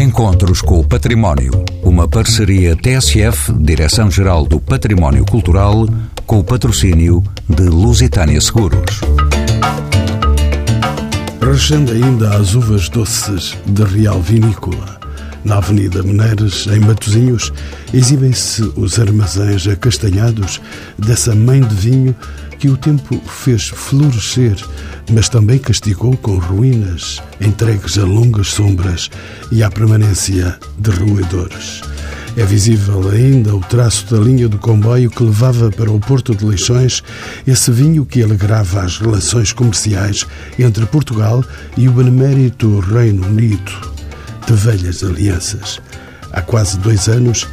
Encontros com o Património. Uma parceria TSF, Direção-Geral do Património Cultural, com o patrocínio de Lusitânia Seguros. Rechando ainda as uvas doces de Real Vinícola. Na Avenida Meneiras, em Matosinhos, exibem-se os armazéns acastanhados dessa mãe de vinho que o tempo fez florescer, mas também castigou com ruínas, entregues a longas sombras e à permanência de roedores. É visível ainda o traço da linha do comboio que levava para o Porto de Leixões esse vinho que alegrava as relações comerciais entre Portugal e o benemérito Reino Unido, de velhas alianças. Há quase dois anos,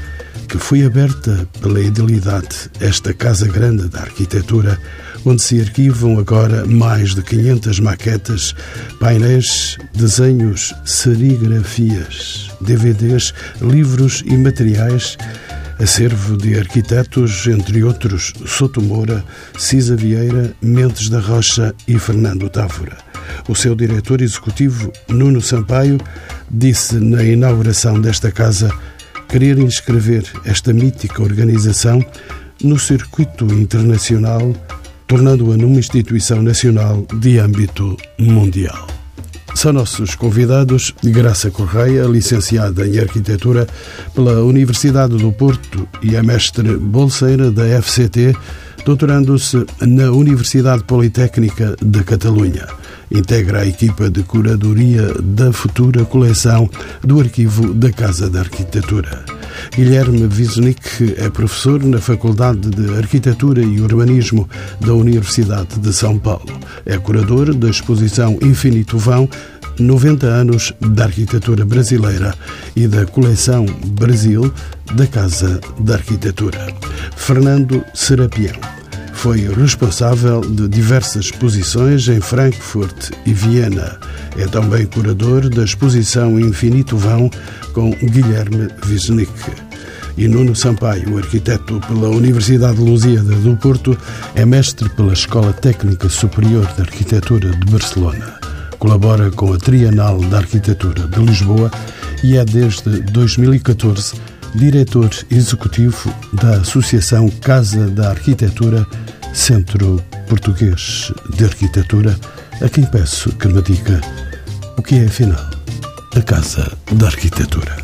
que foi aberta pela idilidade esta Casa Grande da Arquitetura, onde se arquivam agora mais de 500 maquetas, painéis, desenhos, serigrafias, DVDs, livros e materiais, acervo de arquitetos, entre outros Soto Moura, Cisa Vieira, Mendes da Rocha e Fernando Távora. O seu diretor executivo, Nuno Sampaio, disse na inauguração desta casa querer inscrever esta mítica organização no circuito internacional, tornando-a numa instituição nacional de âmbito mundial. São nossos convidados Graça Correia, licenciada em Arquitetura pela Universidade do Porto e a mestre bolseira da FCT, doutorando-se na Universidade Politécnica de Catalunha. Integra a equipa de curadoria da futura coleção do Arquivo da Casa da Arquitetura. Guilherme Wisnik é professor na Faculdade de Arquitetura e Urbanismo da Universidade de São Paulo. É curador da exposição Infinito Vão 90 anos da arquitetura brasileira e da coleção Brasil da Casa da Arquitetura. Fernando Serapião foi responsável de diversas exposições em Frankfurt e Viena. É também curador da exposição Infinito Vão com Guilherme Wisnik. E Nuno Sampaio, arquiteto pela Universidade Lusíada do Porto, é mestre pela Escola Técnica Superior de Arquitetura de Barcelona. Colabora com a Trienal da Arquitetura de Lisboa e é desde 2014 diretor executivo da Associação Casa da Arquitetura, Centro Português de Arquitetura, a quem peço que me diga o que é, afinal, a Casa da Arquitetura.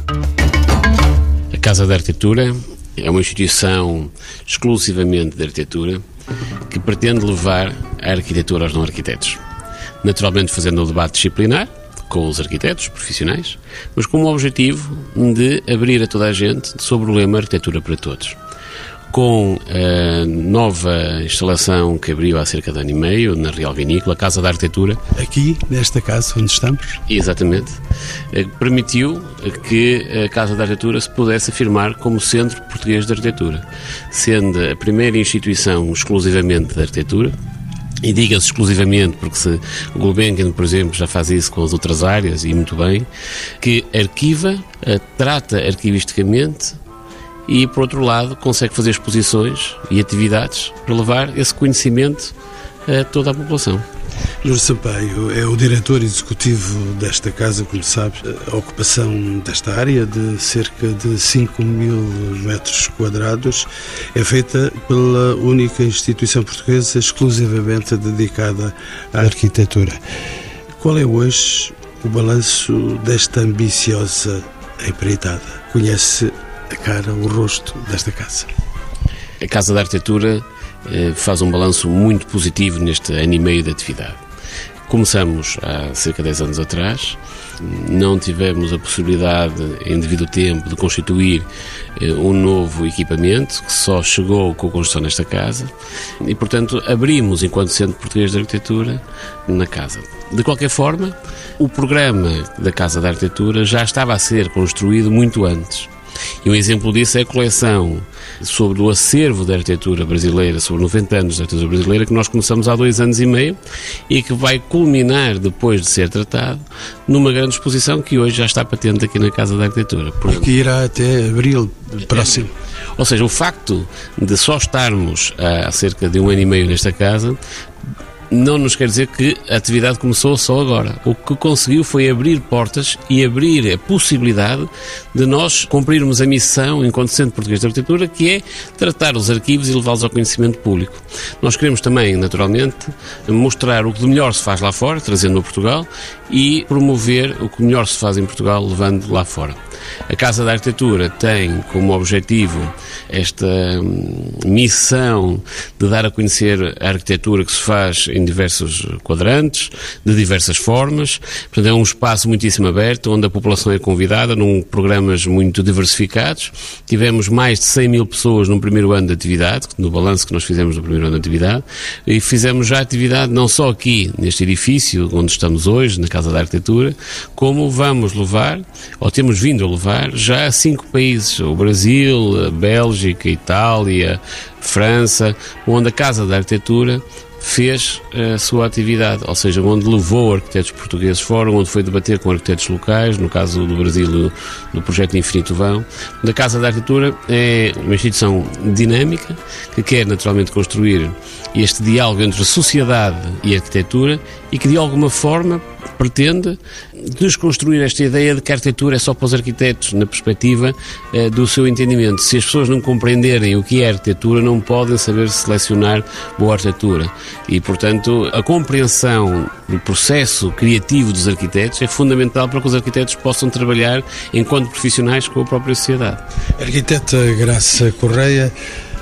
A Casa da Arquitetura é uma instituição exclusivamente de arquitetura que pretende levar a arquitetura aos não-arquitetos. Naturalmente fazendo o debate disciplinar, com os arquitetos profissionais, mas com o objetivo de abrir a toda a gente sobre o lema Arquitetura para Todos. Com a nova instalação que abriu há cerca de ano e meio na Real Vinícola, a Casa da Arquitetura. Aqui, nesta casa onde estamos? Exatamente. Eh, permitiu que a Casa da Arquitetura se pudesse afirmar como Centro Português de Arquitetura, sendo a primeira instituição exclusivamente de arquitetura, e diga-se exclusivamente, porque se o Gulbenkian, por exemplo, já faz isso com as outras áreas, e muito bem, que arquiva, eh, trata arquivisticamente e, por outro lado, consegue fazer exposições e atividades para levar esse conhecimento a toda a população. Nuno Sampaio é o diretor executivo desta casa, como sabe, a ocupação desta área de cerca de 5 mil metros quadrados é feita pela única instituição portuguesa exclusivamente dedicada à arquitetura. Qual é hoje o balanço desta ambiciosa empreitada? Conhece a cara, o rosto desta casa? A Casa da Arquitetura eh, faz um balanço muito positivo neste ano e meio de atividade. Começamos há cerca de 10 anos atrás, não tivemos a possibilidade, em devido tempo, de constituir eh, um novo equipamento, que só chegou com a construção nesta casa, e, portanto, abrimos, enquanto Centro Português de Arquitetura, na casa. De qualquer forma, o programa da Casa da Arquitetura já estava a ser construído muito antes. E um exemplo disso é a coleção sobre o acervo da arquitetura brasileira, sobre 90 anos da arquitetura brasileira, que nós começamos há dois anos e meio e que vai culminar, depois de ser tratado, numa grande exposição que hoje já está patente aqui na Casa da Arquitetura. Porque irá até abril próximo. Ou seja, o facto de só estarmos há cerca de um ano e meio nesta casa não nos quer dizer que a atividade começou só agora. O que conseguiu foi abrir portas e abrir a possibilidade de nós cumprirmos a missão enquanto Centro Português de Arquitetura, que é tratar os arquivos e levá-los ao conhecimento público. Nós queremos também, naturalmente, mostrar o que de melhor se faz lá fora, trazendo a Portugal, e promover o que melhor se faz em Portugal, levando lá fora. A Casa da Arquitetura tem como objetivo esta hum, missão de dar a conhecer a arquitetura que se faz em diversos quadrantes, de diversas formas. Portanto, é um espaço muitíssimo aberto, onde a população é convidada, num programas muito diversificados. Tivemos mais de 100 mil pessoas no primeiro ano de atividade, no balanço que nós fizemos no primeiro ano de atividade, e fizemos já atividade não só aqui, neste edifício onde estamos hoje, na Casa da Arquitetura, como vamos levar, ou temos vindo a levar, já a cinco países, o Brasil, a Bélgica, a Itália, França, onde a Casa da Arquitetura fez a sua atividade, ou seja, onde levou arquitetos portugueses fora, onde foi debater com arquitetos locais, no caso do Brasil, do projeto Infinito Vão. A Casa da Arquitetura é uma instituição dinâmica que quer naturalmente construir este diálogo entre sociedade e arquitetura e que de alguma forma pretende desconstruir esta ideia de que a arquitetura é só para os arquitetos, na perspectiva eh, do seu entendimento. Se as pessoas não compreenderem o que é arquitetura, não podem saber selecionar boa arquitetura. E, portanto, a compreensão do processo criativo dos arquitetos é fundamental para que os arquitetos possam trabalhar enquanto profissionais com a própria sociedade. Arquiteta Graça Correia,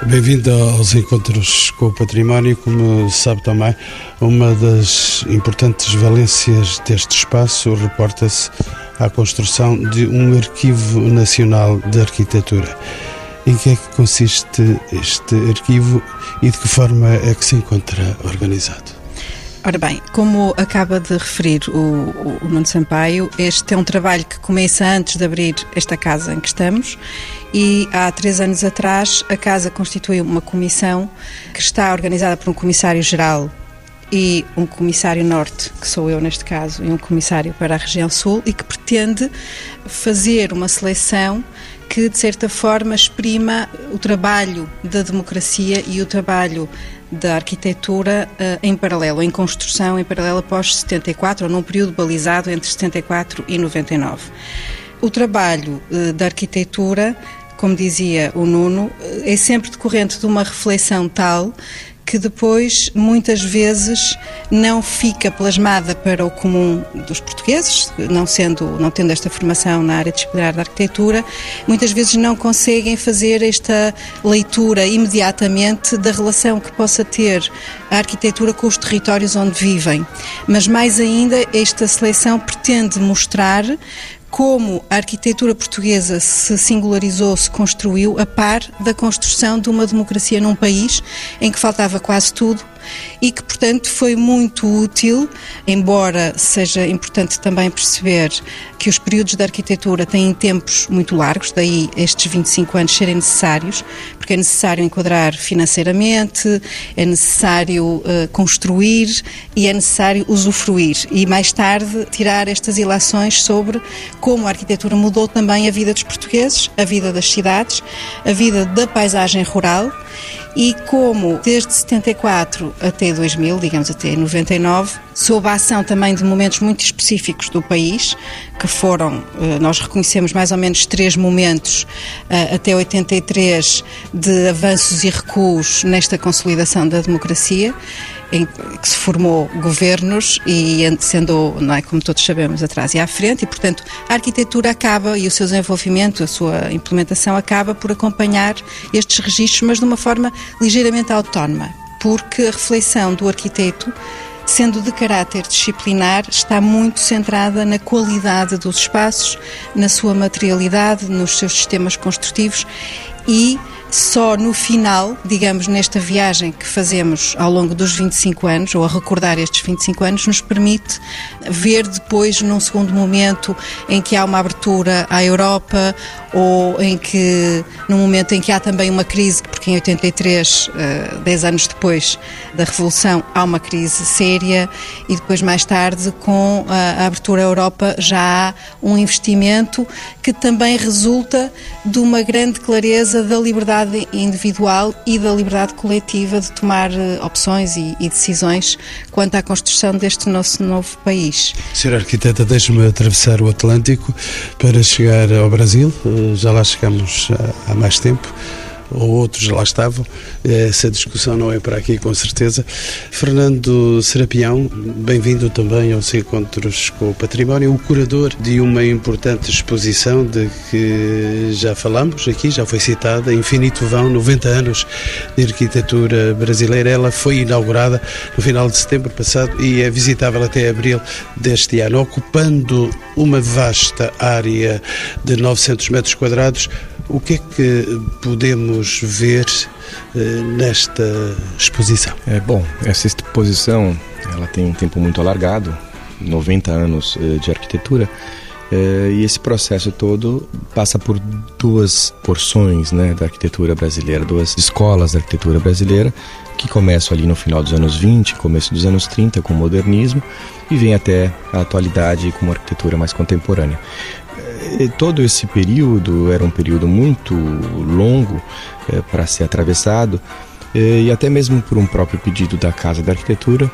Bem-vindo aos Encontros com o Património. Como sabe também, uma das importantes valências deste espaço reporta-se à construção de um Arquivo Nacional de Arquitetura. Em que é que consiste este arquivo e de que forma é que se encontra organizado? Ora bem, como acaba de referir o, o Nuno Sampaio, este é um trabalho que começa antes de abrir esta casa em que estamos e há três anos atrás a casa constituiu uma comissão que está organizada por um comissário-geral e um comissário norte, que sou eu neste caso, e um comissário para a região sul, e que pretende fazer uma seleção que, de certa forma, exprima o trabalho da democracia e o trabalho da arquitetura uh, em paralelo, em construção em paralelo após 74, ou num período balizado entre 74 e 99. O trabalho uh, da arquitetura, como dizia o Nuno, uh, é sempre decorrente de uma reflexão tal que depois, muitas vezes, não fica plasmada para o comum dos portugueses, não, sendo, não tendo esta formação na área disciplinar da arquitetura, muitas vezes não conseguem fazer esta leitura imediatamente da relação que possa ter a arquitetura com os territórios onde vivem. Mas, mais ainda, esta seleção pretende mostrar como a arquitetura portuguesa se singularizou, se construiu a par da construção de uma democracia num país em que faltava quase tudo e que, portanto, foi muito útil, embora seja importante também perceber que os períodos da arquitetura têm tempos muito largos, daí estes 25 anos serem necessários, porque é necessário enquadrar financeiramente, é necessário uh, construir e é necessário usufruir. E mais tarde tirar estas ilações sobre como a arquitetura mudou também a vida dos portugueses, a vida das cidades, a vida da paisagem rural e como desde 74 até 2000, digamos até 99, sob a ação também de momentos muito específicos do país, que foram, eh, nós reconhecemos mais ou menos três momentos eh, até 83 de avanços e recuos nesta consolidação da democracia em que se formou governos e sendo, não é, como todos sabemos, atrás e à frente, e portanto a arquitetura acaba e o seu desenvolvimento, a sua implementação acaba por acompanhar estes registros, mas de uma forma ligeiramente autónoma, porque a reflexão do arquiteto sendo de caráter disciplinar, está muito centrada na qualidade dos espaços, na sua materialidade, nos seus sistemas construtivos e só no final, digamos, nesta viagem que fazemos ao longo dos 25 anos, ou a recordar estes 25 anos, nos permite ver depois, num segundo momento, em que há uma abertura à Europa, ou em que, num momento em que há também uma crise, porque que em 83, 10 anos depois da Revolução, há uma crise séria e depois, mais tarde, com a abertura à Europa, já há um investimento que também resulta de uma grande clareza da liberdade individual e da liberdade coletiva de tomar opções e, e decisões quanto à construção deste nosso novo país. Senhora Arquiteta, deixe-me atravessar o Atlântico para chegar ao Brasil. Eh, já lá chegamos há mais tempo ou outros lá estavam. Essa discussão não é para aqui, com certeza. Fernando Serapião, bem-vindo também aos Encontros com o Património, o curador de uma importante exposição de que já falamos aqui, já foi citada, Infinito Vão, 90 anos de arquitetura brasileira. Ela foi inaugurada no final de setembro passado e é visitável até abril deste ano, ocupando uma vasta área de 900 metros quadrados o que é que podemos ver eh, nesta exposição? É bom, essa exposição ela tem um tempo muito alargado, 90 anos eh, de arquitetura. É, e esse processo todo passa por duas porções né, da arquitetura brasileira, duas escolas da arquitetura brasileira, que começam ali no final dos anos 20, começo dos anos 30 com o modernismo e vem até a atualidade com uma arquitetura mais contemporânea todo esse período era um período muito longo é, para ser atravessado é, e até mesmo por um próprio pedido da Casa da Arquitetura,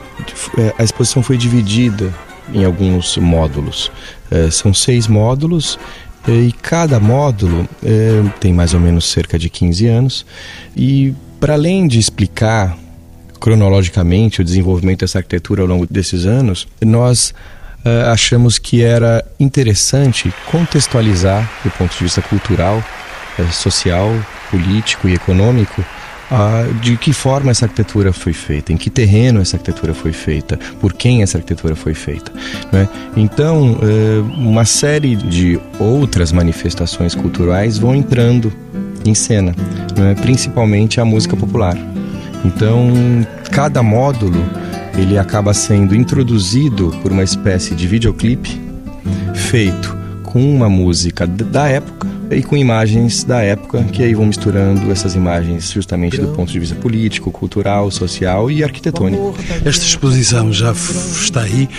é, a exposição foi dividida em alguns módulos. É, são seis módulos e cada módulo tem mais ou menos cerca de 15 anos e para além de explicar cronologicamente o desenvolvimento dessa arquitetura ao longo desses anos, nós uh, achamos que era interessante contextualizar, do ponto de vista cultural, uh, social, político e econômico, de que forma essa arquitetura foi feita, em que terreno essa arquitetura foi feita, por quem essa arquitetura foi feita. Né? Então, eh, uma série de outras manifestações culturais vão entrando em cena, né? principalmente a música popular. Então, cada módulo ele acaba sendo introduzido por uma espécie de videoclipe feito com uma música da época e com imagens da época, que aí vão misturando essas imagens justamente do ponto de vista político, cultural, social e arquitetônico. Esta exposição já está aí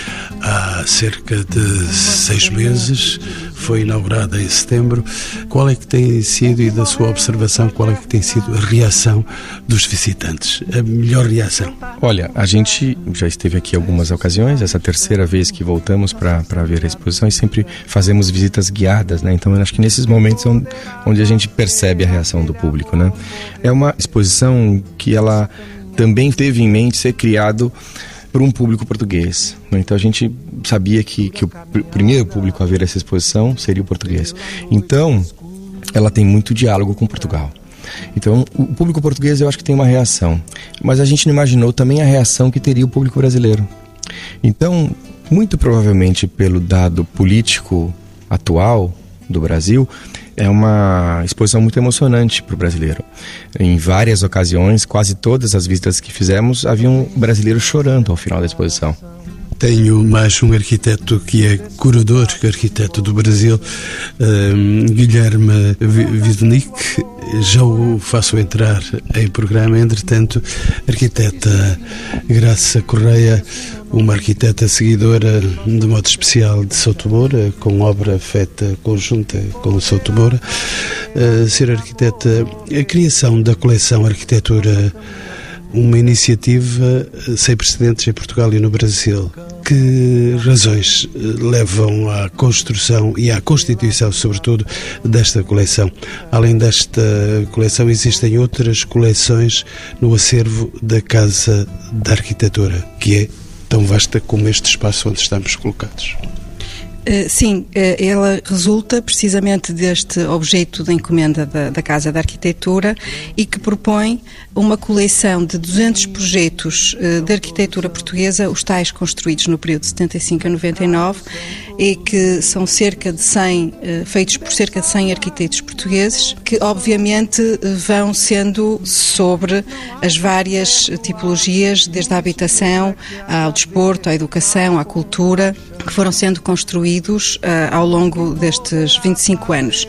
há cerca de seis meses foi inaugurada em setembro. Qual é que tem sido, e da sua observação, qual é que tem sido a reação dos visitantes? A melhor reação? Olha, a gente já esteve aqui algumas ocasiões, essa terceira vez que voltamos para ver a exposição e sempre fazemos visitas guiadas, né? Então, eu acho que nesses momentos é onde a gente percebe a reação do público, né? É uma exposição que ela também teve em mente ser criado para um público português. Né? Então a gente sabia que, que o pr primeiro público a ver essa exposição seria o português. Então ela tem muito diálogo com Portugal. Então, o público português eu acho que tem uma reação, mas a gente não imaginou também a reação que teria o público brasileiro. Então, muito provavelmente pelo dado político atual do Brasil, é uma exposição muito emocionante para o brasileiro. Em várias ocasiões, quase todas as visitas que fizemos, havia um brasileiro chorando ao final da exposição. Tenho mais um arquiteto que é curador, arquiteto do Brasil, um, Guilherme Vidnik. Já o faço entrar em programa. Entretanto, arquiteta Graça Correia, uma arquiteta seguidora de modo especial de Souto Moura, com obra feita conjunta com Souto Moura. Uh, ser arquiteta, a criação da coleção Arquitetura uma iniciativa eh, sem precedentes em Portugal e no Brasil. Que razões eh, levam à construção e à constituição, sobretudo, desta coleção? Além desta coleção, existem outras coleções no acervo da Casa da Arquitetura, que é tão vasta como este espaço onde estamos colocados. Eh, sim, eh, ela resulta precisamente deste objeto da encomenda da, da, Casa da Arquitetura e que propõe uma coleção de 200 projetos eh, de arquitetura portuguesa, os tais construídos no período de 75 a 99, e que são cerca de 100, feitos por cerca de 100 arquitetos portugueses, que obviamente vão sendo sobre as várias tipologias, desde a habitação ao desporto, à educação, à cultura, que foram sendo construídos uh, ao longo destes 25 anos.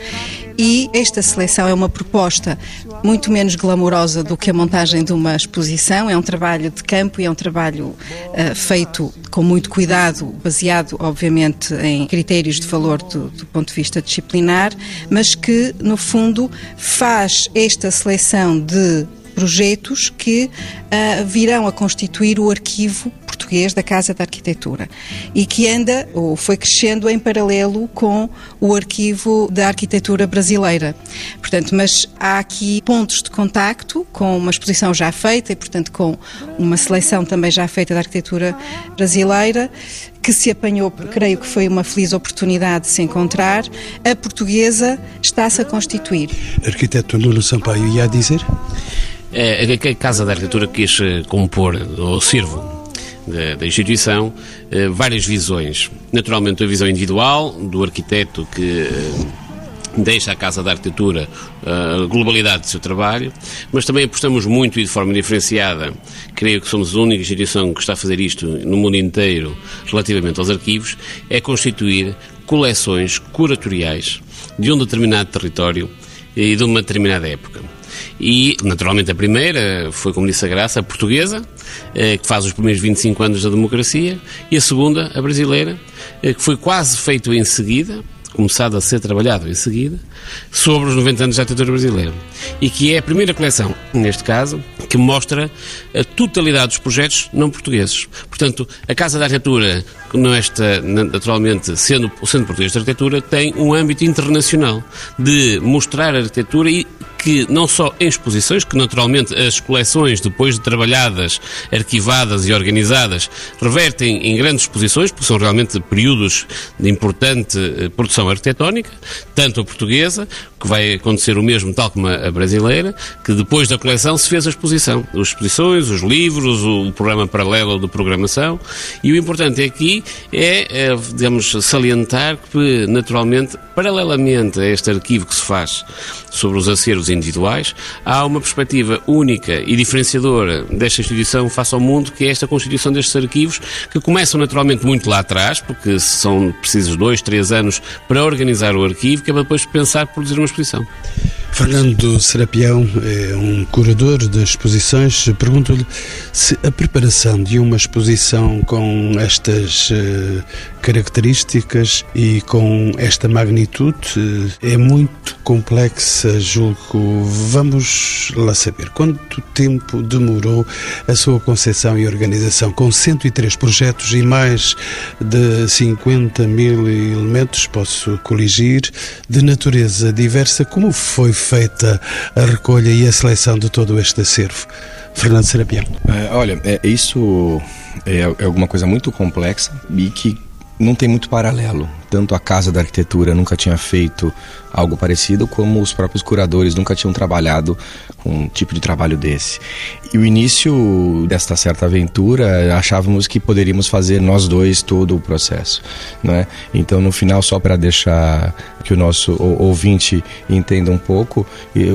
e esta seleção é uma proposta muito menos glamourosa do que a montagem de uma exposição, é um trabalho de campo e é um trabalho uh, feito com muito cuidado, baseado, obviamente, em critérios de valor do, do ponto de vista disciplinar, mas que, no fundo, faz esta seleção de projetos que uh, virão a constituir o arquivo português da Casa da Arquitetura e que anda ou foi crescendo em paralelo com o arquivo da arquitetura brasileira. Portanto, mas há aqui pontos de contacto com uma exposição já feita e, portanto, com uma seleção também já feita da arquitetura brasileira que se apanhou, creio que foi uma feliz oportunidade de se encontrar. A portuguesa está-se a constituir. Arquiteto Nuno Sampaio ia a dizer? É, a Casa da Arquitetura quis eh, compor, ou servo, da, da, instituição, eh, várias visões. Naturalmente, a visão individual do arquiteto que eh, deixa a Casa da Arquitetura a globalidade do seu trabalho, mas também apostamos muito e de forma diferenciada. Creio que somos a única instituição que está a fazer isto no mundo inteiro relativamente aos arquivos, é constituir coleções curatoriais de um determinado território e de uma determinada época. E, naturalmente, a primeira foi, como disse a Graça, a portuguesa, eh, que faz os primeiros 25 anos da democracia, e a segunda, a brasileira, eh, que foi quase feito em seguida, começado a ser trabalhado em seguida, sobre os 90 anos da ditadura brasileira. E que é a primeira coleção, neste caso, que mostra a totalidade dos projetos não portugueses. Portanto, a Casa da Arquitetura, nesta, naturalmente, sendo o Centro Português de Arquitetura, tem um âmbito internacional de mostrar a arquitetura e que não só em exposições, que naturalmente as coleções, depois de trabalhadas, arquivadas e organizadas, revertem em grandes exposições, porque são realmente períodos de importante eh, produção arquitetónica, tanto a portuguesa, que vai acontecer o mesmo tal como a brasileira, que depois da coleção se fez a exposição. As exposições, os livros, o programa paralelo de programação, e o importante aqui é, é digamos, salientar que, naturalmente, paralelamente a este arquivo que se faz sobre os acervos individuais, há uma perspectiva única e diferenciadora desta instituição face ao mundo, que é esta constituição destes arquivos, que começam naturalmente muito lá atrás, porque são precisos dois, três anos para organizar o arquivo, que é para depois pensar produzir uma exposição. Fernando Serapião é um curador de exposições. Pergunto-lhe se a preparação de uma exposição com estas uh, características e com esta magnitude uh, é muito complexa, julgo. Vamos lá saber quanto tempo demorou a sua concepção e organização com 103 projetos e mais de 50 mil elementos, posso coligir, de natureza diversa. Como foi feita a recolha e a seleção de todo este acervo? Fernando Serapião. É, olha, é, isso é, é alguma coisa muito complexa e que não tem muito paralelo. Tanto a Casa da Arquitetura nunca tinha feito algo parecido, como os próprios curadores nunca tinham trabalhado com um tipo de trabalho desse. E o início desta certa aventura, achávamos que poderíamos fazer nós dois todo o processo, não é? Então, no final, só para deixar que o nosso ouvinte entenda um pouco,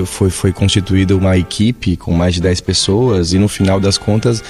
foi, foi constituída uma equipe com mais de 10 pessoas e no final das contas,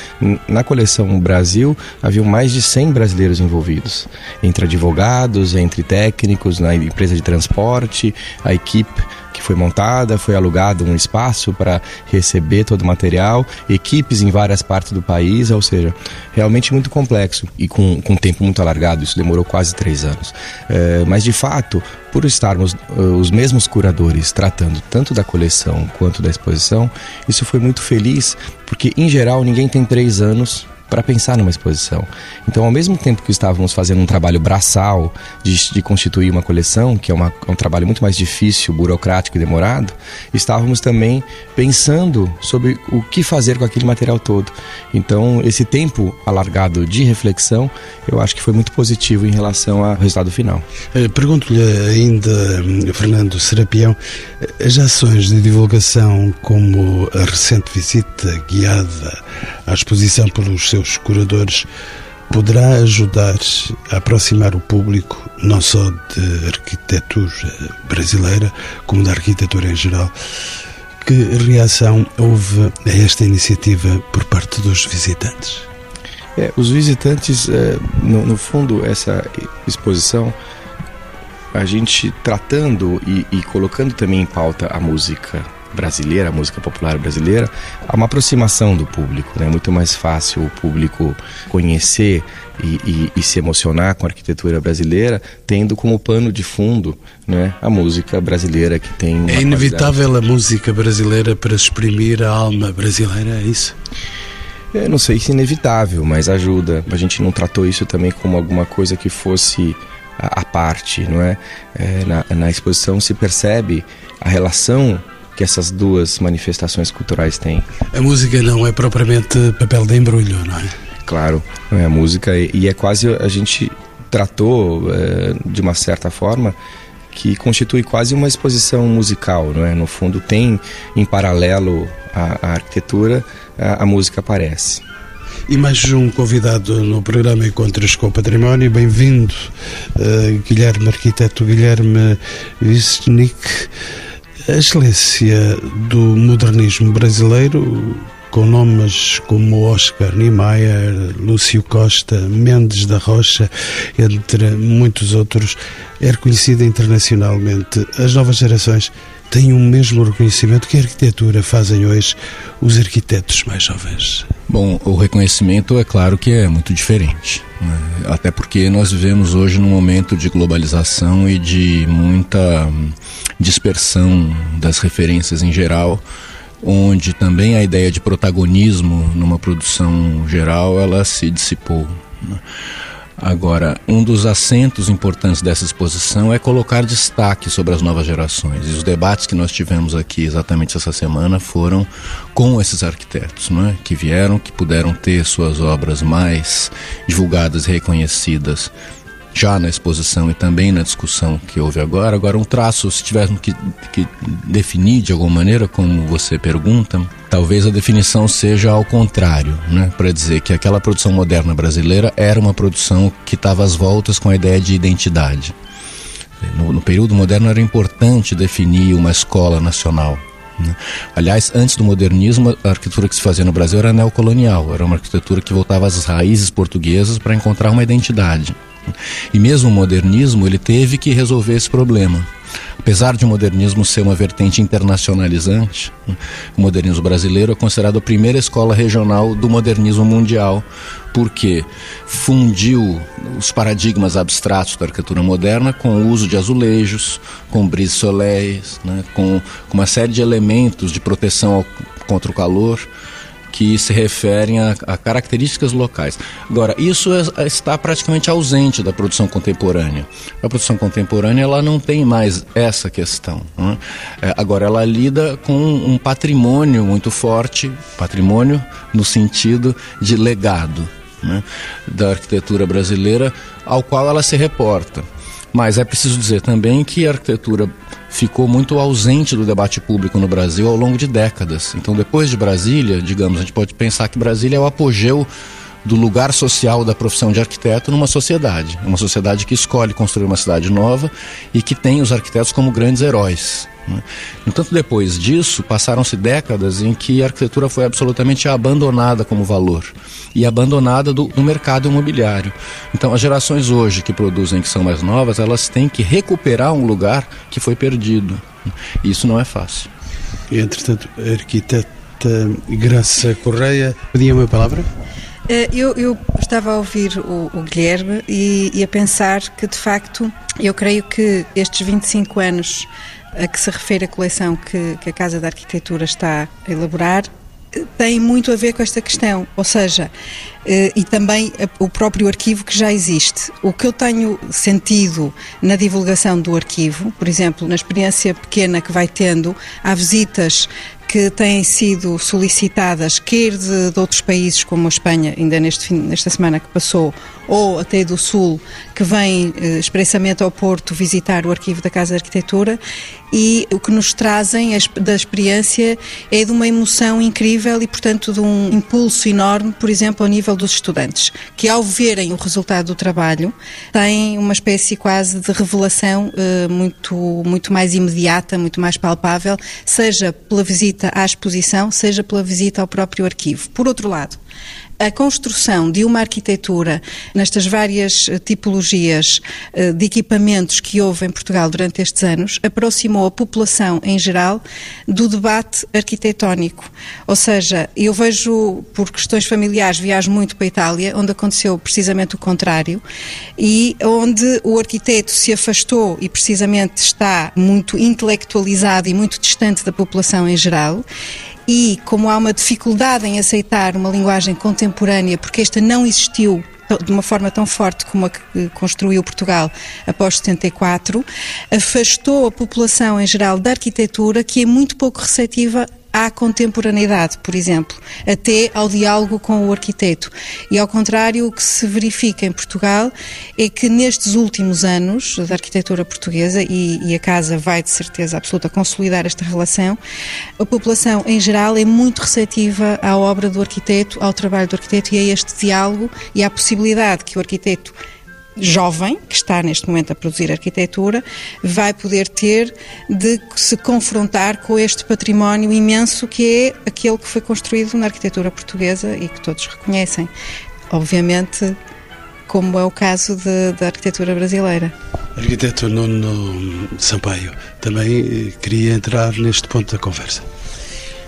na coleção Brasil, haviam mais de 100 brasileiros envolvidos, entre advogados, entre técnicos, na empresa de transporte, a equipe que foi montada, foi alugado um espaço para receber todo o material, equipes em várias partes do país, ou seja, realmente muito complexo e com, com tempo muito alargado, isso demorou quase três anos. É, mas de fato, por estarmos uh, os mesmos curadores tratando tanto da coleção quanto da exposição, isso foi muito feliz, porque em geral ninguém tem três anos para pensar numa exposição. Então, ao mesmo tempo que estávamos fazendo um trabalho braçal de, de constituir uma coleção, que é uma, um trabalho muito mais difícil, burocrático e demorado, estávamos também pensando sobre o que fazer com aquele material todo. Então, esse tempo alargado de reflexão, eu acho que foi muito positivo em relação ao resultado final. Eh, pergunto-lhe ainda, Fernando Serapião, as ações de divulgação, como a recente visita guiada à exposição pelos seus seus curadores poderá ajudar a aproximar o público não só de arquitetura brasileira, como da arquitetura em geral. Que reação houve a esta iniciativa por parte dos visitantes? É, os visitantes, é, no, no fundo, essa exposição a gente tratando e, e colocando também em pauta a música brasileira, a música popular brasileira, há uma aproximação do público. É né? muito mais fácil o público conhecer e, e, e, se emocionar com a arquitetura brasileira, tendo como pano de fundo né, a música brasileira que tem. é inevitável qualidade. a música brasileira para exprimir a alma brasileira, é isso? Eu não sei se é inevitável, mas ajuda. A gente não tratou isso também como alguma coisa que fosse à parte, não é? é na, na exposição se percebe a relação que essas duas manifestações culturais têm. A música não é propriamente papel de embrulho, não é? Claro, é a música e é quase a gente tratou é, de uma certa forma que constitui quase uma exposição musical, não é? No fundo tem em paralelo a, a arquitetura, a, a música aparece. E mais um convidado no programa Encontros com o Património. Bem-vindo, uh, Guilherme, arquiteto Guilherme Wisnik. A excelência do modernismo brasileiro, com nomes como Oscar Niemeyer, Lúcio Costa, Mendes da Rocha, entre muitos outros, é reconhecida internacionalmente. As novas gerações têm o mesmo reconhecimento que a arquitetura fazem hoje os arquitetos mais jovens. Bom, o reconhecimento é claro que é muito diferente. Né? Até porque nós vivemos hoje num momento de globalização e de muita dispersão das referências em geral, onde também a ideia de protagonismo numa produção geral ela se dissipou. Né? Agora, um dos acentos importantes dessa exposição é colocar destaque sobre as novas gerações. E os debates que nós tivemos aqui exatamente essa semana foram com esses arquitetos, não é? que vieram, que puderam ter suas obras mais divulgadas e reconhecidas já na exposição e também na discussão que houve agora. Agora, um traço, se tivéssemos que, que definir de alguma maneira, como você pergunta, talvez a definição seja ao contrário, né? para dizer que aquela produção moderna brasileira era uma produção que estava às voltas com a ideia de identidade. No, no período moderno era importante definir uma escola nacional. Né? Aliás, antes do modernismo, a arquitetura que se fazia no Brasil era neocolonial, era uma arquitetura que voltava às raízes portuguesas para encontrar uma identidade. E mesmo o modernismo, ele teve que resolver esse problema. Apesar de o modernismo ser uma vertente internacionalizante, o modernismo brasileiro é considerado a primeira escola regional do modernismo mundial, porque fundiu os paradigmas abstratos da arquitetura moderna com o uso de azulejos, com brise soleil, né, com, com uma série de elementos de proteção ao, contra o calor, que se referem a, a características locais. Agora, isso é, está praticamente ausente da produção contemporânea. A produção contemporânea ela não tem mais essa questão. Né? É, agora, ela lida com um patrimônio muito forte, patrimônio no sentido de legado né? da arquitetura brasileira, ao qual ela se reporta. Mas é preciso dizer também que a arquitetura ficou muito ausente do debate público no Brasil ao longo de décadas. Então, depois de Brasília, digamos, a gente pode pensar que Brasília é o apogeu do lugar social da profissão de arquiteto numa sociedade. Uma sociedade que escolhe construir uma cidade nova e que tem os arquitetos como grandes heróis. Né? Entanto, depois disso, passaram-se décadas em que a arquitetura foi absolutamente abandonada como valor e abandonada do, do, mercado imobiliário. Então, as gerações hoje que produzem, que são mais novas, elas têm que recuperar um lugar que foi perdido. E isso não é fácil. Entretanto, a arquiteta Graça Correia, pedia uma palavra? Eh, eu, eu, estava a ouvir o, o Guilherme e, e, a pensar que, de facto, eu creio que estes 25 anos a que se refere a coleção que, que a Casa da Arquitetura está a elaborar tem muito a ver com esta questão, ou seja, eh, e também o próprio arquivo que já existe. O que eu tenho sentido na divulgação do arquivo, por exemplo, na experiência pequena que vai tendo, há visitas que têm sido solicitadas, quer de, de outros países, como a Espanha, ainda neste, nesta semana que passou, ou até do Sul, que vêm eh, expressamente ao Porto visitar o arquivo da Casa de Arquitetura e o que nos trazem da experiência é de uma emoção incrível e, portanto, de um impulso enorme, por exemplo, ao nível dos estudantes, que ao verem o resultado do trabalho têm uma espécie quase de revelação eh, muito, muito mais imediata, muito mais palpável, seja pela visita visita à exposição, seja pela visita ao próprio arquivo. Por outro lado, a construção de uma arquitetura nestas várias eh, tipologias eh, de equipamentos que houve em Portugal durante estes anos aproximou a população em geral do debate arquitetónico. Ou seja, eu vejo, por questões familiares, viajo muito para a Itália, onde aconteceu precisamente o contrário e onde o arquiteto se afastou e precisamente está muito intelectualizado e muito distante da população em geral e como há uma dificuldade em aceitar uma linguagem contemporânea, porque esta não existiu de uma forma tão forte como a que construiu Portugal após 74, afastou a população em geral da arquitetura, que é muito pouco receptiva à contemporaneidade, por exemplo, até ao diálogo com o arquiteto. E ao contrário, o que se verifica em Portugal é que nestes últimos anos da arquitetura portuguesa, e, e a Casa vai de certeza absoluta consolidar esta relação, a população em geral é muito receptiva à obra do arquiteto, ao trabalho do arquiteto e a este diálogo e à possibilidade que o arquiteto jovem, que está neste momento a produzir arquitetura, vai poder ter de se confrontar com este património imenso que é aquele que foi construído na arquitetura portuguesa e que todos reconhecem. Obviamente, como é o caso da arquitetura brasileira. Arquiteto Nuno Sampaio também eh, queria entrar neste ponto da conversa.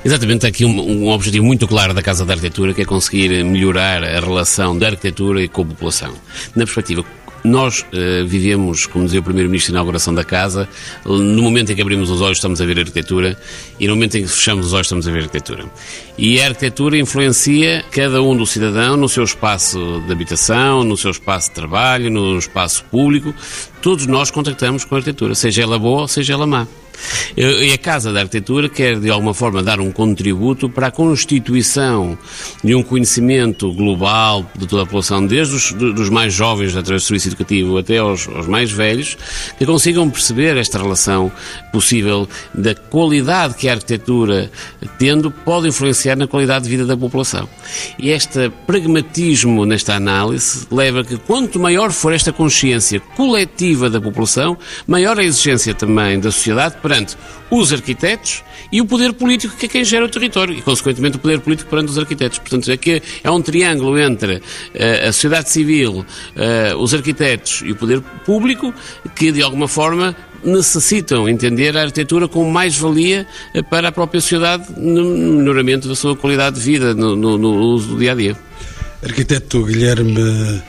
Exatamente, aqui um, um, objetivo muito claro da Casa da Arquitetura, que é conseguir melhorar a relação da arquitetura com a população. Na perspectiva nós uh, vivemos, como dizia o Primeiro-Ministro na inauguração da casa, no momento em que abrimos os olhos estamos a ver a arquitetura e no momento em que fechamos os olhos estamos a ver a arquitetura. E a arquitetura influencia cada um do cidadão no seu espaço de habitação, no seu espaço de trabalho, no espaço público. Todos nós contactamos com a arquitetura, seja ela boa, seja ela má. E a Casa da Arquitetura quer, de alguma forma, dar um contributo para a constituição de um conhecimento global de toda a população, desde os dos mais jovens, através do serviço educativo, até aos, aos mais velhos, que consigam perceber esta relação possível da qualidade que a arquitetura, tendo, pode influenciar na qualidade de vida da população. E este pragmatismo nesta análise leva a que, quanto maior for esta consciência coletiva da população, maior a exigência também da sociedade perante os arquitetos e o poder político que é quem gera o território e, consequentemente, o poder político perante os arquitetos. Portanto, aqui é um triângulo entre uh, a sociedade civil, uh, os arquitetos e o poder público que, de alguma forma, necessitam entender a arquitetura como mais-valia eh, para a própria sociedade no melhoramento da sua qualidade de vida, no, no, no uso do dia a dia. Arquiteto Guilherme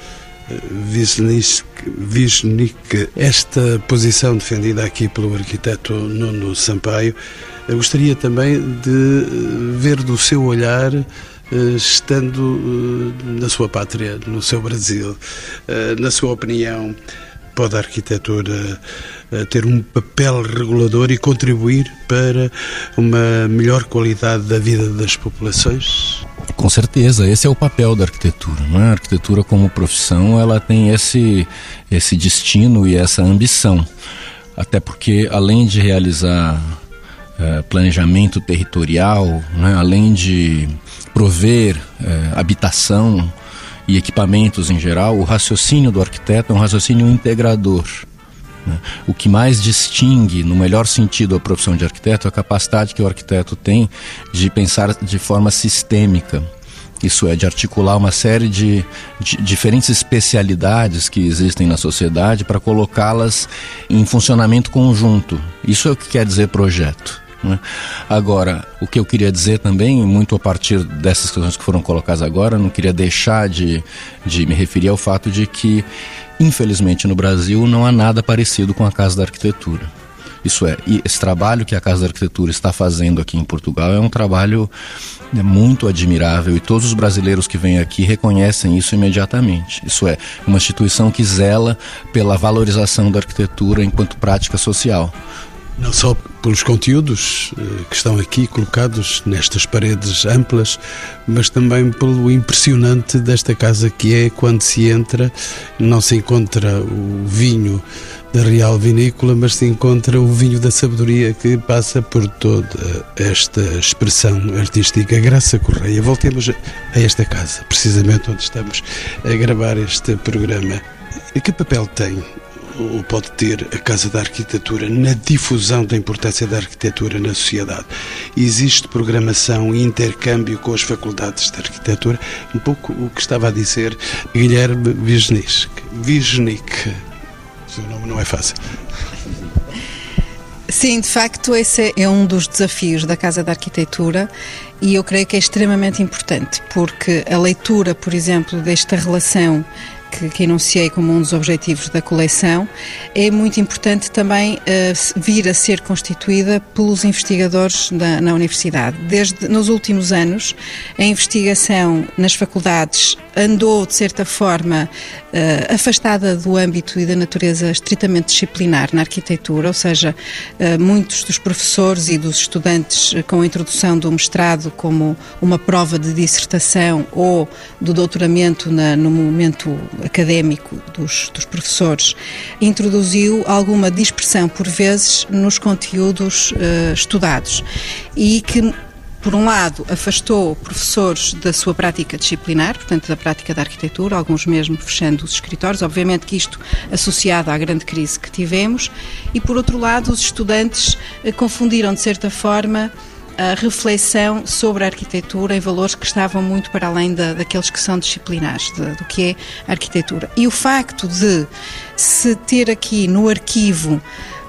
Wisnik, esta posição defendida aqui pelo arquiteto Nuno Sampaio, gostaria também de ver do seu olhar eh, estando eh, na sua pátria, no seu Brasil, eh, na sua opinião, pode a arquitetura ter um papel regulador e contribuir para uma melhor qualidade da vida das populações? Com certeza, esse é o papel da arquitetura. Não é? A arquitetura como profissão, ela tem esse, esse destino e essa ambição. Até porque, além de realizar é, planejamento territorial, né, além de prover é, habitação e equipamentos em geral, o raciocínio do arquiteto é um raciocínio integrador. Né? O que mais distingue, no melhor sentido, a profissão de arquiteto é a capacidade que o arquiteto tem de pensar de forma sistêmica. Isso é, de articular uma série de, de diferentes especialidades que existem na sociedade para colocá-las em funcionamento conjunto. Isso é o que quer dizer projeto. Né? Agora, o que eu queria dizer também, muito a partir dessas questões que foram colocadas agora, não queria deixar de, de me referir ao fato de que Infelizmente, no Brasil não há nada parecido com a Casa da Arquitetura. Isso é, esse trabalho que a Casa da Arquitetura está fazendo aqui em Portugal é um trabalho né, muito admirável e todos os brasileiros que vêm aqui reconhecem isso imediatamente. Isso é, uma instituição que zela pela valorização da arquitetura enquanto prática social. Não só pelos conteúdos eh, que estão aqui colocados nestas paredes amplas, mas também pelo impressionante desta casa que é quando se entra, não se encontra o vinho da Real Vinícola, mas se encontra o vinho da sabedoria que passa por toda esta expressão artística. Graça Correia, voltemos a esta casa, precisamente onde estamos a gravar este programa. Que papel tem pode ter a Casa da Arquitetura na difusão da importância da arquitetura na sociedade? Existe programação e intercâmbio com as faculdades de arquitetura? Um pouco o que estava a dizer Guilherme Wisnik. Wisnik. O seu nome não é fácil. Sim, de facto, esse é um dos desafios da Casa da Arquitetura e eu creio que é extremamente importante, porque a leitura, por exemplo, desta relação que, que enunciei como um dos objetivos da coleção, é muito importante também uh, vir a ser constituída pelos investigadores da, na Universidade. Desde nos últimos anos, a investigação nas faculdades andou, de certa forma, uh, afastada do âmbito e da natureza estritamente disciplinar na arquitetura, ou seja, uh, muitos dos professores e dos estudantes com a introdução do mestrado como uma prova de dissertação ou do doutoramento na, no momento académico dos, dos professores introduziu alguma dispersão, por vezes, nos conteúdos estudados. E que por um lado, afastou professores da sua prática disciplinar, portanto, da prática da arquitetura, alguns mesmo fechando os escritórios, obviamente que isto associado à grande crise que tivemos, e por outro lado, os estudantes eh, confundiram, de certa forma, a reflexão sobre a arquitetura em valores que estavam muito para além da, daqueles que são disciplinares, de, do que é a arquitetura. E o facto de se ter aqui no arquivo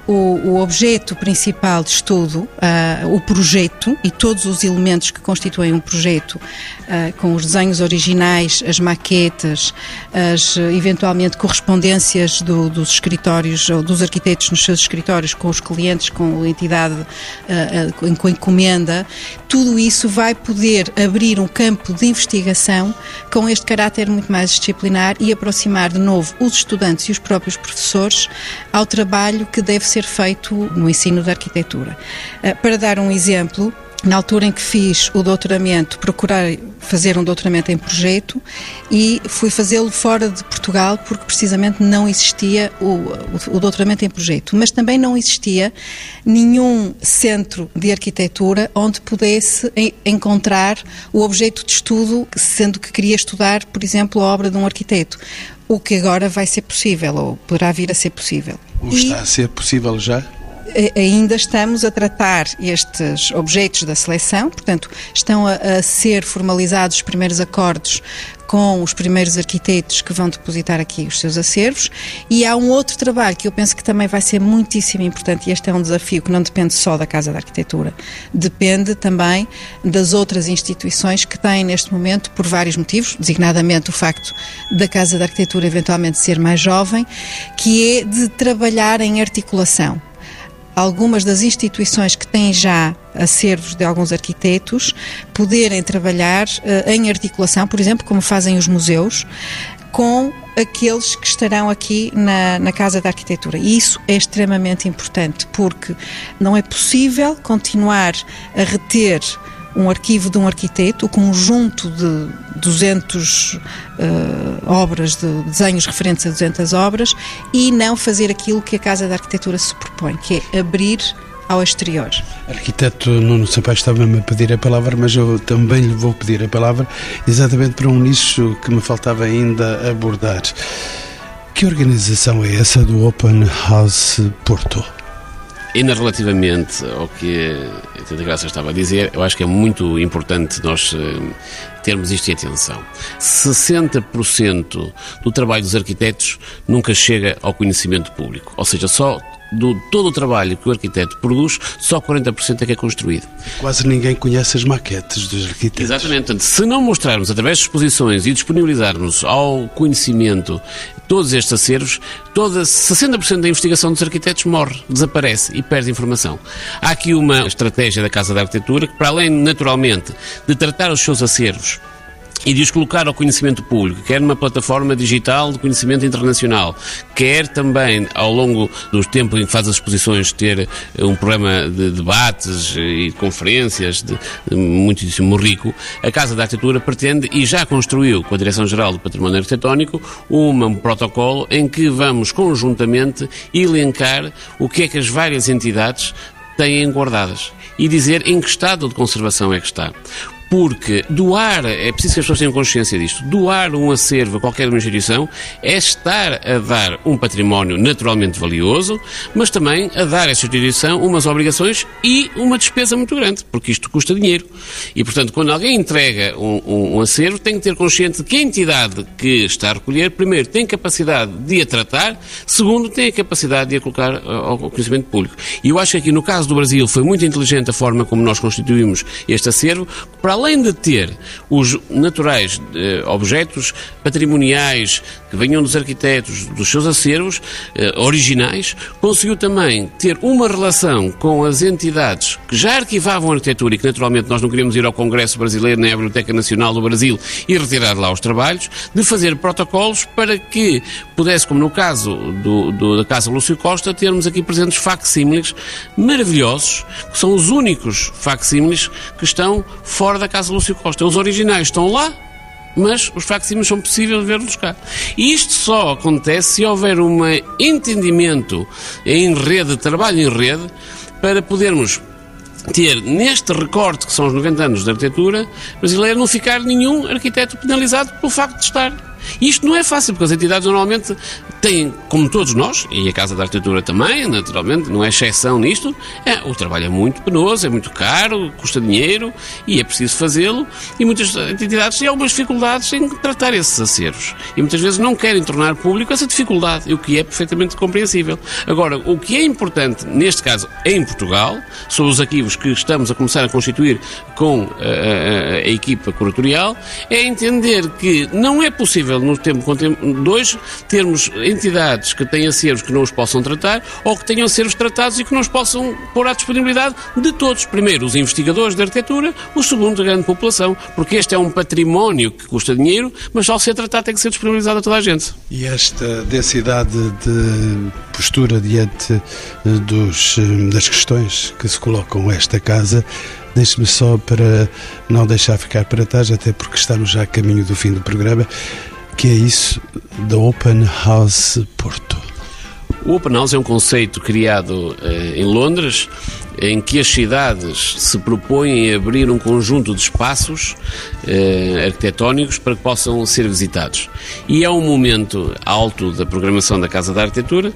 o, o objeto principal de estudo, uh, o projeto e todos os elementos que constituem um projeto, com os desenhos originais, as maquetas, as eventualmente correspondências do, dos escritórios ou dos arquitetos nos seus escritórios com os clientes, com a entidade, uh, com a encomenda, tudo isso vai poder abrir um campo de investigação com este caráter muito mais disciplinar e aproximar de novo os estudantes e os próprios professores ao trabalho que deve ser feito no ensino da arquitetura. Eh, para dar um exemplo, na altura em que fiz o doutoramento, procurei fazer um doutoramento em projeto e fui fazê-lo fora de Portugal porque precisamente não existia o, o, o, doutoramento em projeto, mas também não existia nenhum centro de arquitetura onde pudesse encontrar o objeto de estudo, sendo que queria estudar, por exemplo, a obra de um arquiteto. O que agora vai ser possível, ou poderá vir a ser possível. Ou está a ser possível já? Ainda estamos a tratar estes objetos da seleção, portanto, estão a, a, ser formalizados os primeiros acordos com os primeiros arquitetos que vão depositar aqui os seus acervos. E há um outro trabalho que eu penso que também vai ser muitíssimo importante e este é um desafio que não depende só da Casa da Arquitetura, depende também das outras instituições que têm neste momento, por vários motivos, designadamente o facto da Casa da Arquitetura eventualmente ser mais jovem, que é de trabalhar em articulação algumas das instituições que têm já acervos de alguns arquitetos poderem trabalhar uh, em articulação, por exemplo, como fazem os museus, com aqueles que estarão aqui na, na Casa da Arquitetura. E isso é extremamente importante, porque não é possível continuar a reter um arquivo de um arquiteto, o conjunto de 200 uh, eh, obras, de desenhos referentes a 200 obras, e não fazer aquilo que a Casa da Arquitetura se propõe, que é abrir ao exterior. Arquiteto Nuno Sampaio estava-me a pedir a palavra, mas eu também lhe vou pedir a palavra, exatamente para um nicho que me faltava ainda abordar. Que organização é essa do Open House Porto? Ainda relativamente ao que a Tanta Graça estava a dizer, eu acho que é muito importante nós eh, termos isto em atenção. 60% do trabalho dos arquitetos nunca chega ao conhecimento público, ou seja, só do todo o trabalho que o arquiteto produz, só 40% é que é construído. Quase ninguém conhece as maquetes dos arquitetos. Exatamente. Portanto, se não mostrarmos através de exposições e disponibilizarmos ao conhecimento todos estes acervos, toda 60% da investigação dos arquitetos morre, desaparece e perde informação. Há aqui uma estratégia da Casa da Arquitetura que, para além, naturalmente, de tratar os seus acervos e de os colocar ao conhecimento público, quer numa plataforma digital de conhecimento internacional, quer também ao longo do tempo em que faz as exposições ter eh, um programa de debates e de conferências de, de muitíssimo rico, a Casa da Arquitetura pretende e já construiu com a Direção-Geral do Património Arquitetónico um protocolo em que vamos conjuntamente elencar o que é que as várias entidades têm guardadas e dizer em que estado de conservação é que está. Porque doar, é preciso que as pessoas tenham consciência disto, doar um acervo a qualquer instituição é estar a dar um património naturalmente valioso, mas também a dar a essa instituição umas obrigações e uma despesa muito grande, porque isto custa dinheiro. E, portanto, quando alguém entrega um, um, um acervo, tem que ter consciente que a entidade que está a recolher, primeiro, tem capacidade de a tratar, segundo, tem a capacidade de a colocar ao conhecimento público. E eu acho que aqui no caso do Brasil foi muito inteligente a forma como nós constituímos este acervo, para além de ter os naturais eh, objetos patrimoniais que venham dos arquitetos, dos seus acervos eh, originais, conseguiu também ter uma relação com as entidades que já arquivavam a arquitetura e que naturalmente nós não queríamos ir ao Congresso Brasileiro nem à Biblioteca Nacional do Brasil e retirar lá os trabalhos, de fazer protocolos para que pudesse, como no caso do, do, da Casa Lúcio Costa, termos aqui presentes facsímiles maravilhosos, que são os únicos facsímiles que estão fora da Casa Lúcio Costa. Os originais estão lá, mas os facsímiles são possíveis de ver-los cá. E isto só acontece se houver um entendimento em rede, trabalho em rede, para podermos ter neste recorte, que são os 90 anos de arquitetura brasileira, não ficar nenhum arquiteto penalizado pelo facto de estar isto não é fácil, porque as entidades normalmente têm, como todos nós, e a Casa da Arquitetura também, naturalmente, não é exceção nisto, é, o trabalho é muito penoso, é muito caro, custa dinheiro e é preciso fazê-lo. E muitas entidades têm algumas dificuldades em tratar esses acervos. E muitas vezes não querem tornar público essa dificuldade, o que é perfeitamente compreensível. Agora, o que é importante, neste caso, em Portugal, são os arquivos que estamos a começar a constituir com a, a, a equipa curatorial, é entender que não é possível possível, no tempo dois, termos entidades que têm acervos que não os possam tratar ou que tenham acervos tratados e que não os possam pôr à disponibilidade de todos. Primeiro, os investigadores de arquitetura, o segundo, a grande população, porque este é um património que custa dinheiro, mas ao ser tratado tem que ser disponibilizado a toda a gente. E esta densidade de postura diante eh, dos, eh, das questões que se colocam a esta casa Deixe-me só para não deixar ficar para trás, até porque estamos já a caminho do fim do programa, que é isso da Open House Porto. O Open House é um conceito criado eh, em Londres em que as cidades se propõem a abrir um conjunto de espaços eh, arquitetónicos para que possam ser visitados. E é um momento alto da programação da Casa da Arquitetura,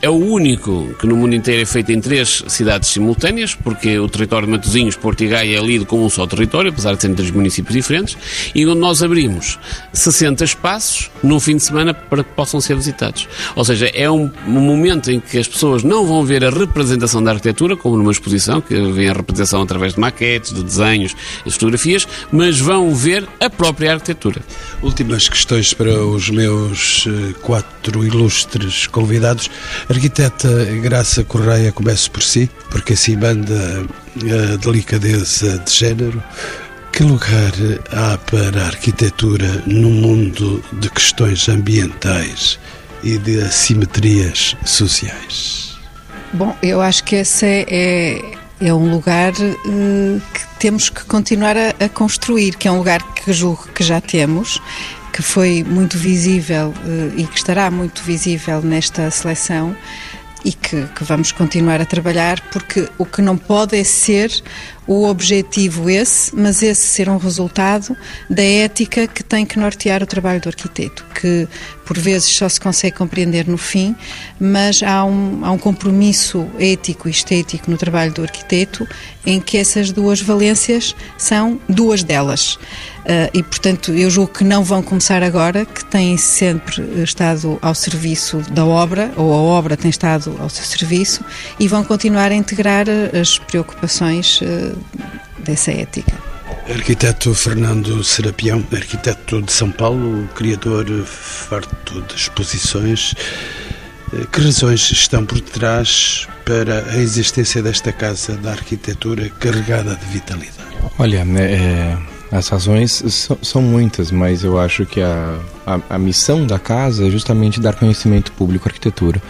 é o único que no mundo inteiro é feito em três cidades simultâneas, porque o território de Matosinhos, Porto Gaia é lido como um só território, apesar de serem três municípios diferentes, e onde nós abrimos 60 espaços num fim de semana para que possam ser visitados. Ou seja, é um, um momento em que as pessoas não vão ver a representação da arquitetura, como numa exposição, que vem a representação através de maquetes, de desenhos e fotografias, mas vão ver a própria arquitetura. Últimas questões para os meus eh, quatro ilustres convidados. Arquiteta Graça Correia, comece por si, porque assim manda a delicadeza de género. Que lugar há para a arquitetura no mundo de questões ambientais e de assimetrias sociais? Bom, eu acho que esse é, é, é um lugar uh, que temos que continuar a, a, construir, que é um lugar que julgo que já temos, que foi muito visível uh, e que estará muito visível nesta seleção e que, que, vamos continuar a trabalhar, porque o que não pode é ser o objetivo esse, mas esse ser um resultado da ética que tem que nortear o trabalho do arquiteto, que por vezes só se consegue compreender no fim, mas há um, há um compromisso ético e estético no trabalho do arquiteto em que essas duas valências são duas delas. Uh, e, portanto, eu julgo que não vão começar agora, que têm sempre estado ao serviço da obra, ou a obra tem estado ao seu serviço, e vão continuar a integrar as preocupações uh, dessa ética. Arquiteto Fernando Serapião, arquiteto de São Paulo, criador farto de exposições. Que razões estão por trás para a existência desta Casa da Arquitetura carregada de vitalidade? Olha, é, as razões são, muitas, mas eu acho que a, a, a, missão da casa é justamente dar conhecimento público à arquitetura.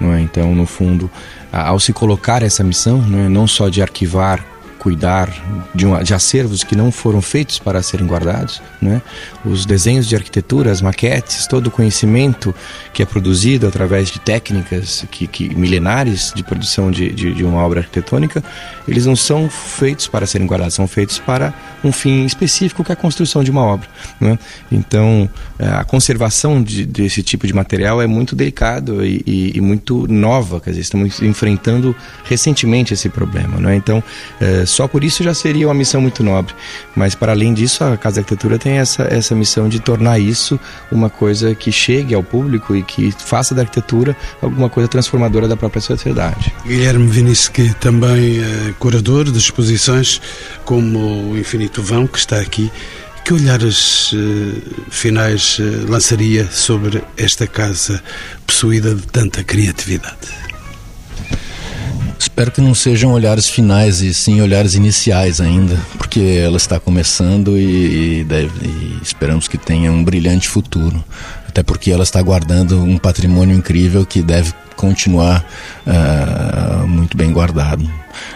Não é? Então, no fundo, ao se colocar essa missão, não, é? não só de arquivar cuidar de, de acervos que não foram feitos para serem guardados, né? Os desenhos de arquitetura, as maquetes, todo o conhecimento que é produzido através de técnicas que, que milenares de produção de, de, de uma obra arquitetônica, eles não são feitos para serem guardados, são feitos para um fim específico que é a construção de uma obra. Né? Então, eh, a conservação de, desse tipo de material é muito delicado e, e, e, muito nova, quer dizer, estamos enfrentando recentemente esse problema. Né? Então, é, só por isso já seria uma missão muito nobre. Mas, para além disso, a Casa da Arquitetura tem essa, essa missão de tornar isso uma coisa que chegue ao público e que faça da arquitetura alguma coisa transformadora da própria sociedade. Guilherme Vinícius, que também é curador de exposições como o Infinito Vão, que está aqui. Que olhares uh, finais uh, lançaria sobre esta casa possuída de tanta criatividade? Espero que não sejam olhares finais e sim olhares iniciais ainda, porque ela está começando e, deve, e esperamos que tenha um brilhante futuro. Até porque ela está guardando um patrimônio incrível que deve continuar uh, muito bem guardado.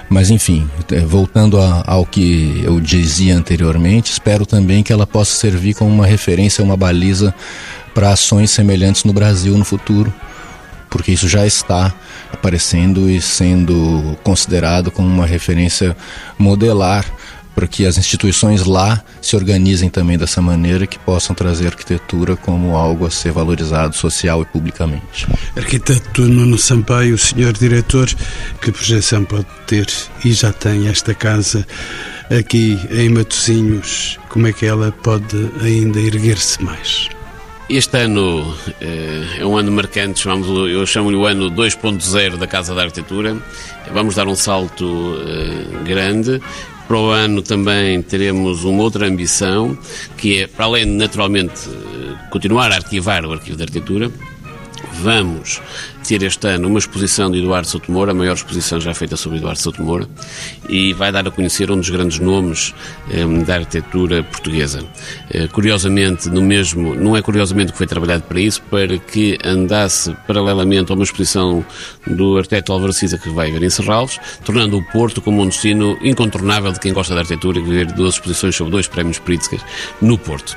Mas enfim, eh, voltando a, ao que eu dizia anteriormente, espero também que ela possa servir como uma referência, uma baliza para ações semelhantes no Brasil no futuro, porque isso já está aparecendo e sendo considerado como uma referência modelar para que as instituições lá se organizem também dessa maneira que possam trazer arquitetura como algo a ser valorizado social e publicamente. Arquiteto Nuno Sampaio, senhor diretor, que projeção pode ter e já tem esta casa aqui em Matosinhos? Como é que ela pode ainda erguer-se mais? Este ano eh, é um ano marcante, chamamos, eu chamo-lhe o ano 2.0 da Casa da Arquitetura. Vamos dar um salto eh, grande. Para o ano também teremos uma outra ambição, que é, para além de naturalmente eh, continuar a arquivar o Arquivo da Arquitetura, vamos ter este ano uma exposição de Eduardo Sotomora, a maior exposição já feita sobre Eduardo Sotomora, e vai dar a conhecer um dos grandes nomes eh, da arquitetura portuguesa. Eh, curiosamente, no mesmo, não é curiosamente que foi trabalhado para isso, para que andasse paralelamente a uma exposição do arquiteto Álvaro Cisa que vai ver em Serralves, tornando o Porto como um destino incontornável de quem gosta da arquitetura e ver duas exposições sobre dois prémios Pritzker no Porto.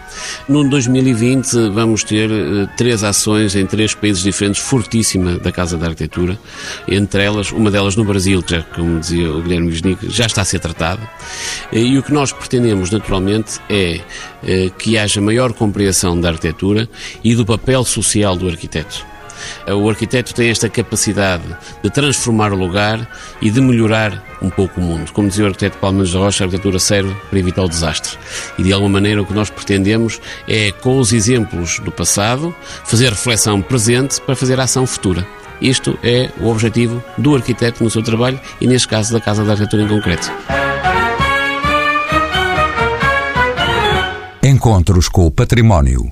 No 2020 vamos ter eh, três ações em três países diferentes, fortíssimas da Casa da Arquitetura, entre elas, uma delas no Brasil, que já, como dizia o Guilherme Wisnik, já está a ser tratada, e o que nós pretendemos naturalmente é eh, que haja maior compreensão da arquitetura e do papel social do arquiteto. O arquiteto tem esta capacidade de transformar o lugar e de melhorar um pouco o mundo. Como dizia o arquiteto Palmas de Rocha, a arquitetura serve para evitar o desastre. E de alguma maneira o que nós pretendemos é, com os exemplos do passado, fazer reflexão presente para fazer ação futura. Isto é o objetivo do arquiteto no seu trabalho e, neste caso, da Casa da Arquitetura em concreto. Encontros com o Património.